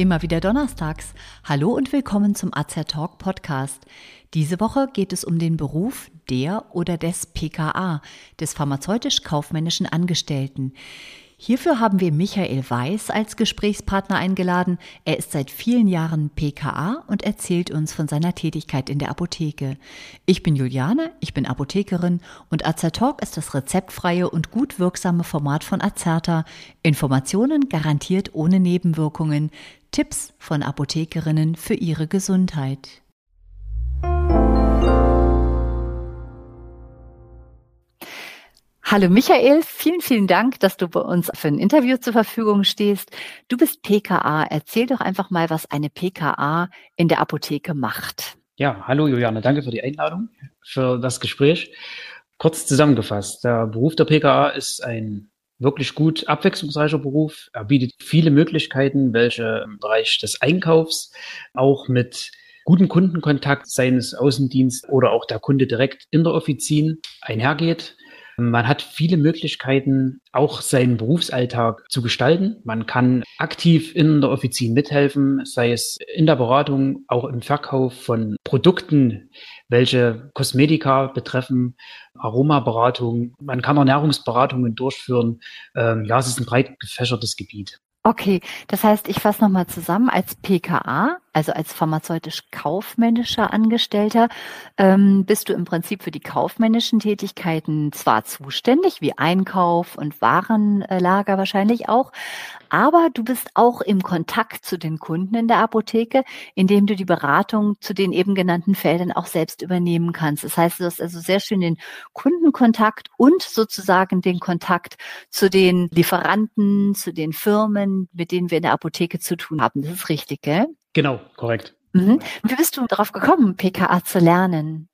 Immer wieder donnerstags. Hallo und willkommen zum AZ Talk Podcast. Diese Woche geht es um den Beruf der oder des PKA, des pharmazeutisch-kaufmännischen Angestellten. Hierfür haben wir Michael Weiß als Gesprächspartner eingeladen. Er ist seit vielen Jahren PKA und erzählt uns von seiner Tätigkeit in der Apotheke. Ich bin Juliane, ich bin Apothekerin und Azertalk ist das rezeptfreie und gut wirksame Format von Azerta. Informationen garantiert ohne Nebenwirkungen. Tipps von Apothekerinnen für ihre Gesundheit. Hallo Michael, vielen, vielen Dank, dass du bei uns für ein Interview zur Verfügung stehst. Du bist PKA. Erzähl doch einfach mal, was eine PKA in der Apotheke macht. Ja, hallo Juliane, danke für die Einladung, für das Gespräch. Kurz zusammengefasst, der Beruf der PKA ist ein wirklich gut abwechslungsreicher Beruf. Er bietet viele Möglichkeiten, welche im Bereich des Einkaufs auch mit guten Kundenkontakt seines Außendienst oder auch der Kunde direkt in der Offizin einhergeht. Man hat viele Möglichkeiten, auch seinen Berufsalltag zu gestalten. Man kann aktiv in der Offizin mithelfen, sei es in der Beratung, auch im Verkauf von Produkten, welche Kosmetika betreffen, Aromaberatung. Man kann Ernährungsberatungen durchführen. Ähm, ja, es ist ein breit gefächertes Gebiet. Okay, das heißt, ich fasse nochmal zusammen, als PKA, also als pharmazeutisch-kaufmännischer Angestellter, ähm, bist du im Prinzip für die kaufmännischen Tätigkeiten zwar zuständig, wie Einkauf und Warenlager wahrscheinlich auch, aber du bist auch im Kontakt zu den Kunden in der Apotheke, indem du die Beratung zu den eben genannten Feldern auch selbst übernehmen kannst. Das heißt, du hast also sehr schön den Kundenkontakt und sozusagen den Kontakt zu den Lieferanten, zu den Firmen, mit denen wir in der Apotheke zu tun haben. Das ist richtig, gell? Genau, korrekt. Mhm. Wie bist du darauf gekommen, PKA zu lernen?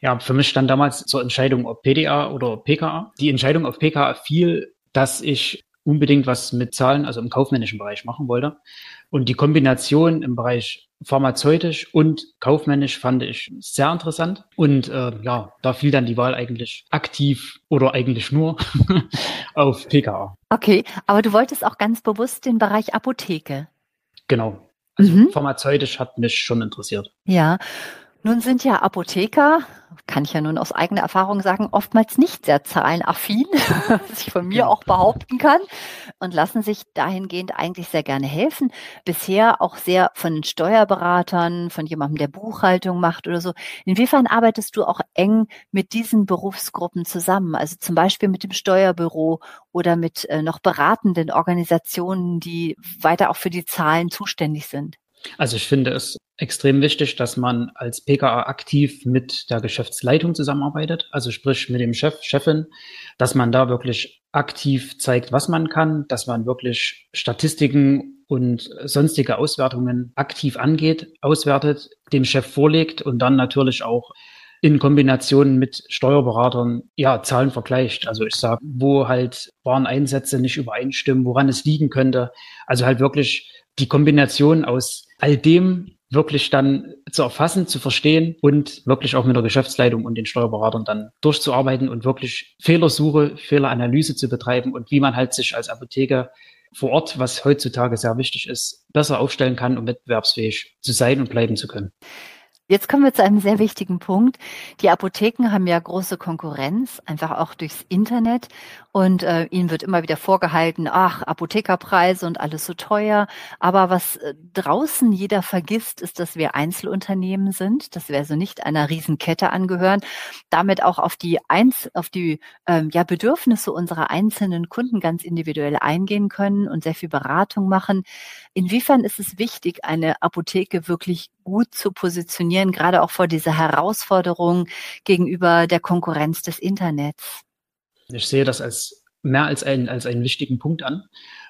Ja, für mich stand damals zur Entscheidung, ob PDA oder PKA. Die Entscheidung auf PKA fiel, dass ich unbedingt was mit Zahlen, also im kaufmännischen Bereich machen wollte. Und die Kombination im Bereich pharmazeutisch und kaufmännisch fand ich sehr interessant. Und äh, ja, da fiel dann die Wahl eigentlich aktiv oder eigentlich nur auf PKA. Okay, aber du wolltest auch ganz bewusst den Bereich Apotheke. Genau. Also mhm. pharmazeutisch hat mich schon interessiert. Ja. Nun sind ja Apotheker, kann ich ja nun aus eigener Erfahrung sagen, oftmals nicht sehr zahlenaffin, was ich von mir auch behaupten kann, und lassen sich dahingehend eigentlich sehr gerne helfen. Bisher auch sehr von Steuerberatern, von jemandem, der Buchhaltung macht oder so. Inwiefern arbeitest du auch eng mit diesen Berufsgruppen zusammen? Also zum Beispiel mit dem Steuerbüro oder mit äh, noch beratenden Organisationen, die weiter auch für die Zahlen zuständig sind? Also ich finde es extrem wichtig, dass man als PKA aktiv mit der Geschäftsleitung zusammenarbeitet, also sprich mit dem Chef, Chefin, dass man da wirklich aktiv zeigt, was man kann, dass man wirklich Statistiken und sonstige Auswertungen aktiv angeht, auswertet, dem Chef vorlegt und dann natürlich auch in Kombination mit Steuerberatern ja Zahlen vergleicht. Also ich sage, wo halt Wareneinsätze nicht übereinstimmen, woran es liegen könnte. Also halt wirklich die Kombination aus all dem wirklich dann zu erfassen, zu verstehen und wirklich auch mit der Geschäftsleitung und den Steuerberatern dann durchzuarbeiten und wirklich Fehlersuche, Fehleranalyse zu betreiben und wie man halt sich als Apotheker vor Ort, was heutzutage sehr wichtig ist, besser aufstellen kann, um wettbewerbsfähig zu sein und bleiben zu können. Jetzt kommen wir zu einem sehr wichtigen Punkt. Die Apotheken haben ja große Konkurrenz, einfach auch durchs Internet. Und äh, ihnen wird immer wieder vorgehalten, ach, Apothekerpreise und alles so teuer. Aber was äh, draußen jeder vergisst, ist, dass wir Einzelunternehmen sind, dass wir also nicht einer Riesenkette angehören, damit auch auf die, Einz auf die ähm, ja, Bedürfnisse unserer einzelnen Kunden ganz individuell eingehen können und sehr viel Beratung machen. Inwiefern ist es wichtig, eine Apotheke wirklich gut zu positionieren, gerade auch vor dieser Herausforderung gegenüber der Konkurrenz des Internets? Ich sehe das als mehr als, ein, als einen wichtigen Punkt an.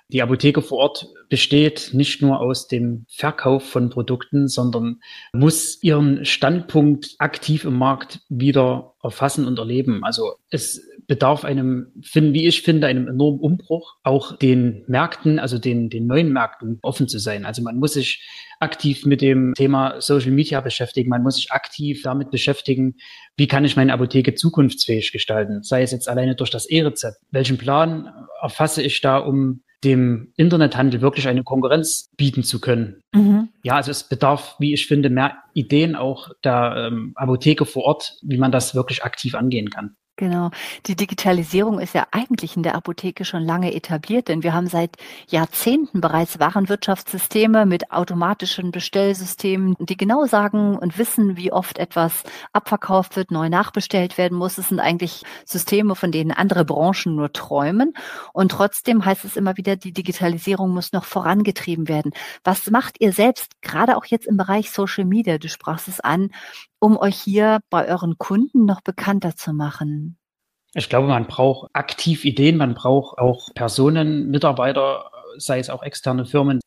Die Apotheke vor Ort besteht nicht nur aus dem Verkauf von Produkten, sondern muss ihren Standpunkt aktiv im Markt wieder erfassen und erleben. Also es bedarf einem, wie ich finde, einem enormen Umbruch, auch den Märkten, also den, den neuen Märkten offen zu sein. Also man muss sich aktiv mit dem Thema Social Media beschäftigen. Man muss sich aktiv damit beschäftigen, wie kann ich meine Apotheke zukunftsfähig gestalten? Sei es jetzt alleine durch das E-Rezept. Welchen Plan erfasse ich da, um dem Internethandel wirklich eine Konkurrenz bieten zu können. Mhm. Ja, also es bedarf, wie ich finde, mehr Ideen auch der ähm, Apotheke vor Ort, wie man das wirklich aktiv angehen kann. Genau. Die Digitalisierung ist ja eigentlich in der Apotheke schon lange etabliert, denn wir haben seit Jahrzehnten bereits Warenwirtschaftssysteme mit automatischen Bestellsystemen, die genau sagen und wissen, wie oft etwas abverkauft wird, neu nachbestellt werden muss. Es sind eigentlich Systeme, von denen andere Branchen nur träumen. Und trotzdem heißt es immer wieder, die Digitalisierung muss noch vorangetrieben werden. Was macht ihr selbst, gerade auch jetzt im Bereich Social Media? Du sprachst es an, um euch hier bei euren Kunden noch bekannter zu machen? Ich glaube, man braucht aktiv Ideen, man braucht auch Personen, Mitarbeiter, sei es auch externe Firmen,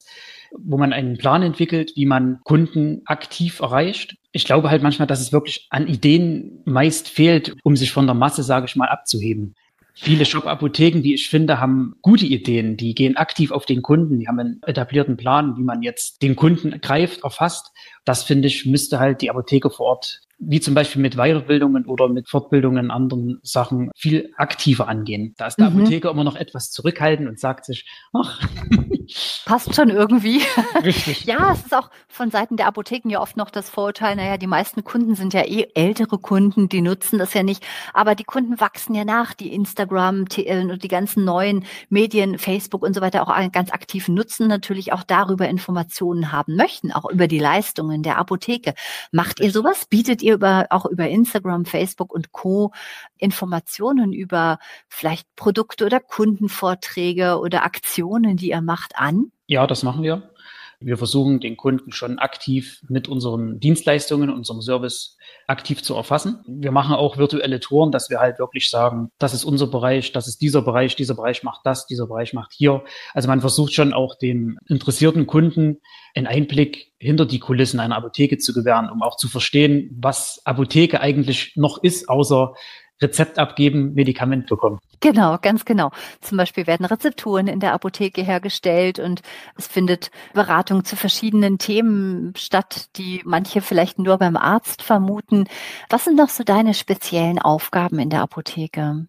wo man einen Plan entwickelt, wie man Kunden aktiv erreicht. Ich glaube halt manchmal, dass es wirklich an Ideen meist fehlt, um sich von der Masse, sage ich mal, abzuheben. Viele Shop-Apotheken, die ich finde, haben gute Ideen. Die gehen aktiv auf den Kunden. Die haben einen etablierten Plan, wie man jetzt den Kunden greift, erfasst. Das finde ich, müsste halt die Apotheke vor Ort wie zum Beispiel mit Weiterbildungen oder mit Fortbildungen, anderen Sachen viel aktiver angehen. Da ist der mhm. Apotheker immer noch etwas zurückhaltend und sagt sich, ach. Passt schon irgendwie. Richtig. ja, es ist auch von Seiten der Apotheken ja oft noch das Vorurteil, naja, die meisten Kunden sind ja eh ältere Kunden, die nutzen das ja nicht. Aber die Kunden wachsen ja nach, die Instagram und die ganzen neuen Medien, Facebook und so weiter auch ganz aktiv nutzen, natürlich auch darüber Informationen haben möchten, auch über die Leistungen der Apotheke. Macht ihr sowas? Bietet ihr über, auch über Instagram, Facebook und Co. Informationen über vielleicht Produkte oder Kundenvorträge oder Aktionen, die ihr macht, an? Ja, das machen wir. Wir versuchen den Kunden schon aktiv mit unseren Dienstleistungen, unserem Service aktiv zu erfassen. Wir machen auch virtuelle Touren, dass wir halt wirklich sagen, das ist unser Bereich, das ist dieser Bereich, dieser Bereich macht das, dieser Bereich macht hier. Also man versucht schon auch dem interessierten Kunden einen Einblick hinter die Kulissen einer Apotheke zu gewähren, um auch zu verstehen, was Apotheke eigentlich noch ist, außer Rezept abgeben, Medikament bekommen. Genau, ganz genau. Zum Beispiel werden Rezepturen in der Apotheke hergestellt und es findet Beratung zu verschiedenen Themen statt, die manche vielleicht nur beim Arzt vermuten. Was sind noch so deine speziellen Aufgaben in der Apotheke?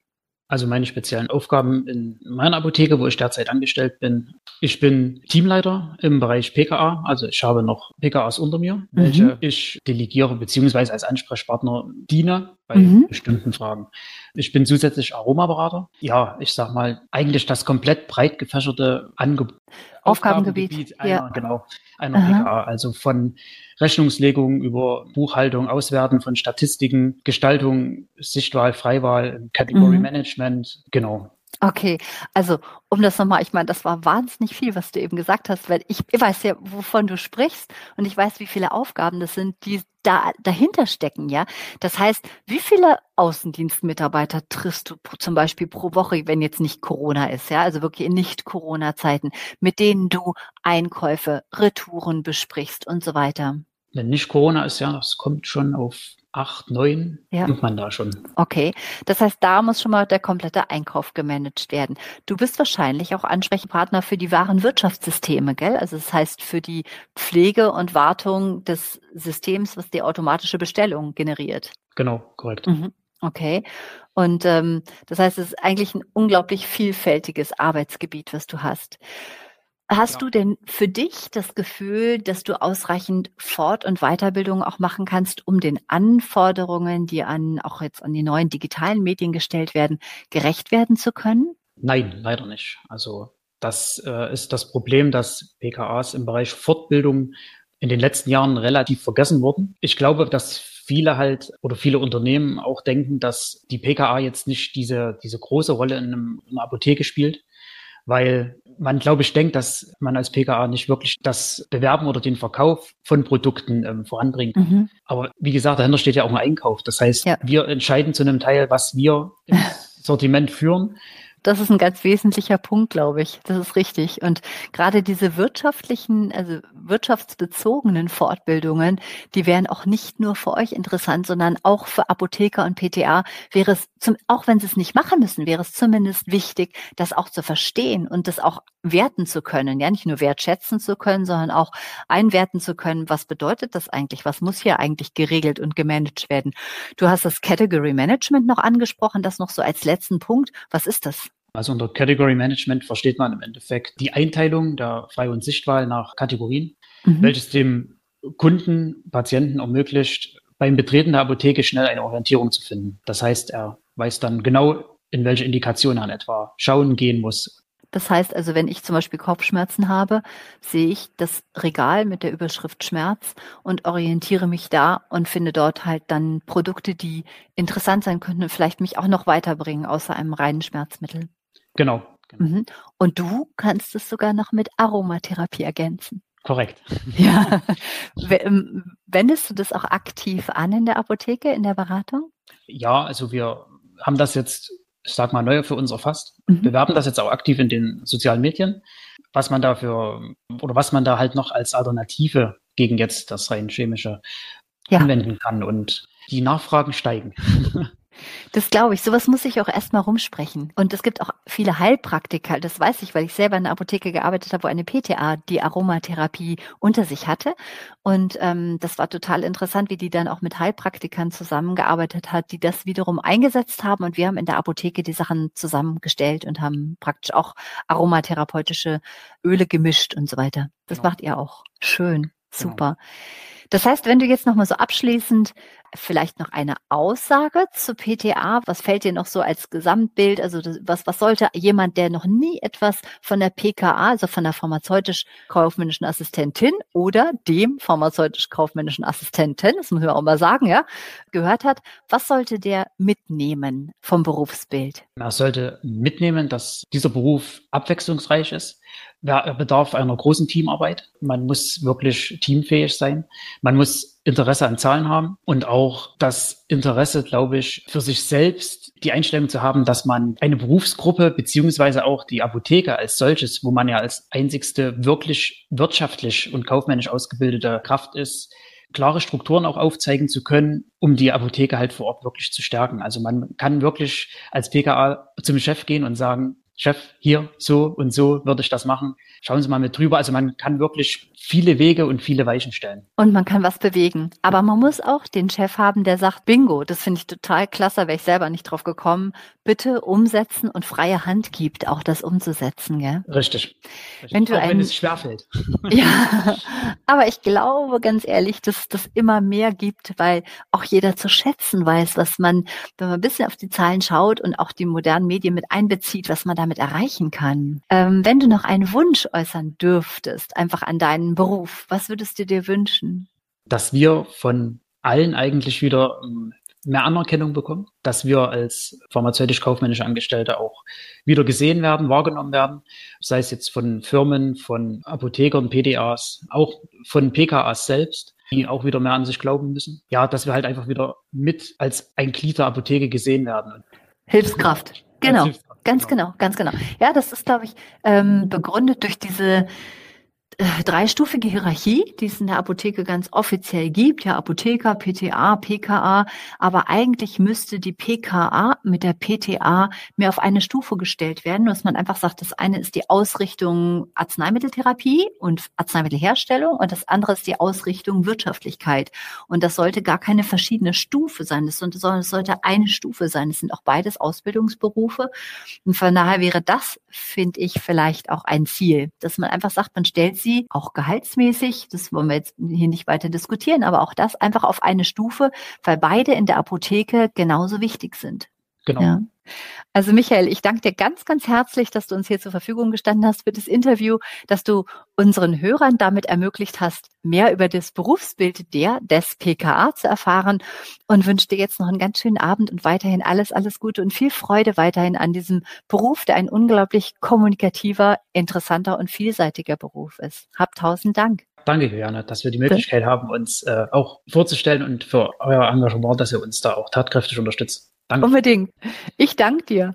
Also meine speziellen Aufgaben in meiner Apotheke, wo ich derzeit angestellt bin. Ich bin Teamleiter im Bereich PKA, also ich habe noch PKAs unter mir, mhm. welche ich delegiere beziehungsweise als Ansprechpartner diene bei mhm. bestimmten Fragen. Ich bin zusätzlich Aromaberater. Ja, ich sag mal, eigentlich das komplett breit gefächerte Angebot. Aufgabengebiet, Aufgabengebiet einer, ja. genau, einer Aha. PKA. Also von Rechnungslegung über Buchhaltung, Auswerten von Statistiken, Gestaltung, Sichtwahl, Freiwahl, Category mhm. Management, genau. Okay, also um das nochmal, ich meine, das war wahnsinnig viel, was du eben gesagt hast, weil ich, ich weiß ja, wovon du sprichst und ich weiß, wie viele Aufgaben das sind, die da dahinter stecken, ja. Das heißt, wie viele Außendienstmitarbeiter triffst du zum Beispiel pro Woche, wenn jetzt nicht Corona ist, ja, also wirklich in Nicht-Corona-Zeiten, mit denen du Einkäufe, Retouren besprichst und so weiter? Wenn nicht Corona ist, ja, das kommt schon auf acht, neun ja. nimmt man da schon. Okay, das heißt, da muss schon mal der komplette Einkauf gemanagt werden. Du bist wahrscheinlich auch Ansprechpartner für die wahren Wirtschaftssysteme, gell? Also das heißt für die Pflege und Wartung des Systems, was die automatische Bestellung generiert. Genau, korrekt. Mhm. Okay. Und ähm, das heißt, es ist eigentlich ein unglaublich vielfältiges Arbeitsgebiet, was du hast. Hast ja. du denn für dich das Gefühl, dass du ausreichend Fort- und Weiterbildung auch machen kannst, um den Anforderungen, die an auch jetzt an die neuen digitalen Medien gestellt werden, gerecht werden zu können? Nein, leider nicht. Also das äh, ist das Problem, dass PKAs im Bereich Fortbildung in den letzten Jahren relativ vergessen wurden. Ich glaube, dass viele halt oder viele Unternehmen auch denken, dass die PKA jetzt nicht diese, diese große Rolle in, einem, in einer Apotheke spielt weil man, glaube ich, denkt, dass man als PKA nicht wirklich das Bewerben oder den Verkauf von Produkten ähm, voranbringt. Mhm. Aber wie gesagt, dahinter steht ja auch ein Einkauf. Das heißt, ja. wir entscheiden zu einem Teil, was wir im Sortiment führen. Das ist ein ganz wesentlicher Punkt, glaube ich. Das ist richtig. Und gerade diese wirtschaftlichen, also wirtschaftsbezogenen Fortbildungen, die wären auch nicht nur für euch interessant, sondern auch für Apotheker und PTA wäre es zum, auch wenn sie es nicht machen müssen, wäre es zumindest wichtig, das auch zu verstehen und das auch werten zu können. Ja, nicht nur wertschätzen zu können, sondern auch einwerten zu können. Was bedeutet das eigentlich? Was muss hier eigentlich geregelt und gemanagt werden? Du hast das Category Management noch angesprochen, das noch so als letzten Punkt. Was ist das? Also unter Category Management versteht man im Endeffekt die Einteilung der Frei- und Sichtwahl nach Kategorien, mhm. welches dem Kunden, Patienten ermöglicht, beim Betreten der Apotheke schnell eine Orientierung zu finden. Das heißt, er weiß dann genau, in welche Indikation er in etwa schauen gehen muss. Das heißt also, wenn ich zum Beispiel Kopfschmerzen habe, sehe ich das Regal mit der Überschrift Schmerz und orientiere mich da und finde dort halt dann Produkte, die interessant sein könnten und vielleicht mich auch noch weiterbringen, außer einem reinen Schmerzmittel. Genau. genau. Mhm. Und du kannst es sogar noch mit Aromatherapie ergänzen. Korrekt. Ja. Ähm, wendest du das auch aktiv an in der Apotheke, in der Beratung? Ja, also wir haben das jetzt, ich sag mal, neu für uns erfasst. Mhm. Bewerben das jetzt auch aktiv in den sozialen Medien, was man dafür oder was man da halt noch als Alternative gegen jetzt das rein chemische ja. anwenden kann. Und die Nachfragen steigen. Das glaube ich. Sowas muss ich auch erstmal rumsprechen. Und es gibt auch viele Heilpraktiker, das weiß ich, weil ich selber in einer Apotheke gearbeitet habe, wo eine PTA die Aromatherapie unter sich hatte. Und ähm, das war total interessant, wie die dann auch mit Heilpraktikern zusammengearbeitet hat, die das wiederum eingesetzt haben. Und wir haben in der Apotheke die Sachen zusammengestellt und haben praktisch auch aromatherapeutische Öle gemischt und so weiter. Das genau. macht ihr auch. Schön. Super. Genau. Das heißt, wenn du jetzt nochmal so abschließend vielleicht noch eine Aussage zu PTA, was fällt dir noch so als Gesamtbild? Also das, was, was sollte jemand, der noch nie etwas von der PKA, also von der pharmazeutisch-kaufmännischen Assistentin oder dem pharmazeutisch-kaufmännischen Assistenten, das muss man auch mal sagen, ja, gehört hat, was sollte der mitnehmen vom Berufsbild? Er sollte mitnehmen, dass dieser Beruf abwechslungsreich ist, bedarf einer großen Teamarbeit. Man muss wirklich teamfähig sein. Man muss Interesse an Zahlen haben und auch das Interesse, glaube ich, für sich selbst die Einstellung zu haben, dass man eine Berufsgruppe beziehungsweise auch die Apotheke als solches, wo man ja als einzigste wirklich wirtschaftlich und kaufmännisch ausgebildete Kraft ist, klare Strukturen auch aufzeigen zu können, um die Apotheke halt vor Ort wirklich zu stärken. Also man kann wirklich als PKA zum Chef gehen und sagen, Chef, hier, so und so würde ich das machen. Schauen Sie mal mit drüber. Also man kann wirklich viele Wege und viele Weichen stellen. Und man kann was bewegen. Aber man muss auch den Chef haben, der sagt, Bingo, das finde ich total klasse, wäre ich selber nicht drauf gekommen. Bitte umsetzen und freie Hand gibt, auch das umzusetzen. Gell? Richtig. Richtig. Wenn, du auch ein, wenn es schwerfällt. ja, aber ich glaube ganz ehrlich, dass das immer mehr gibt, weil auch jeder zu schätzen weiß, was man, wenn man ein bisschen auf die Zahlen schaut und auch die modernen Medien mit einbezieht, was man damit erreichen kann. Ähm, wenn du noch einen Wunsch äußern dürftest, einfach an deinen Beruf, was würdest du dir wünschen? Dass wir von allen eigentlich wieder ähm, mehr Anerkennung bekommen, dass wir als pharmazeutisch-kaufmännische Angestellte auch wieder gesehen werden, wahrgenommen werden, sei es jetzt von Firmen, von Apothekern, PDAs, auch von PKAs selbst, die auch wieder mehr an sich glauben müssen. Ja, dass wir halt einfach wieder mit als ein Glied der Apotheke gesehen werden. Hilfskraft. Genau, Hilfskraft, ganz genau. genau, ganz genau. Ja, das ist, glaube ich, ähm, begründet durch diese dreistufige Hierarchie, die es in der Apotheke ganz offiziell gibt, ja Apotheker, PTA, PKA, aber eigentlich müsste die PKA mit der PTA mehr auf eine Stufe gestellt werden, dass man einfach sagt, das eine ist die Ausrichtung Arzneimitteltherapie und Arzneimittelherstellung und das andere ist die Ausrichtung Wirtschaftlichkeit. Und das sollte gar keine verschiedene Stufe sein, sondern es sollte eine Stufe sein. Es sind auch beides Ausbildungsberufe. Und von daher wäre das, finde ich, vielleicht auch ein Ziel, dass man einfach sagt, man stellt sie auch gehaltsmäßig, das wollen wir jetzt hier nicht weiter diskutieren, aber auch das einfach auf eine Stufe, weil beide in der Apotheke genauso wichtig sind. Genau. Ja. Also Michael, ich danke dir ganz, ganz herzlich, dass du uns hier zur Verfügung gestanden hast für das Interview, dass du unseren Hörern damit ermöglicht hast, mehr über das Berufsbild der des PKA zu erfahren und wünsche dir jetzt noch einen ganz schönen Abend und weiterhin alles, alles Gute und viel Freude weiterhin an diesem Beruf, der ein unglaublich kommunikativer, interessanter und vielseitiger Beruf ist. Hab tausend Dank. Danke, Juliane, dass wir die Möglichkeit haben, uns äh, auch vorzustellen und für euer Engagement, dass ihr uns da auch tatkräftig unterstützt. Danke. Unbedingt. Ich danke dir.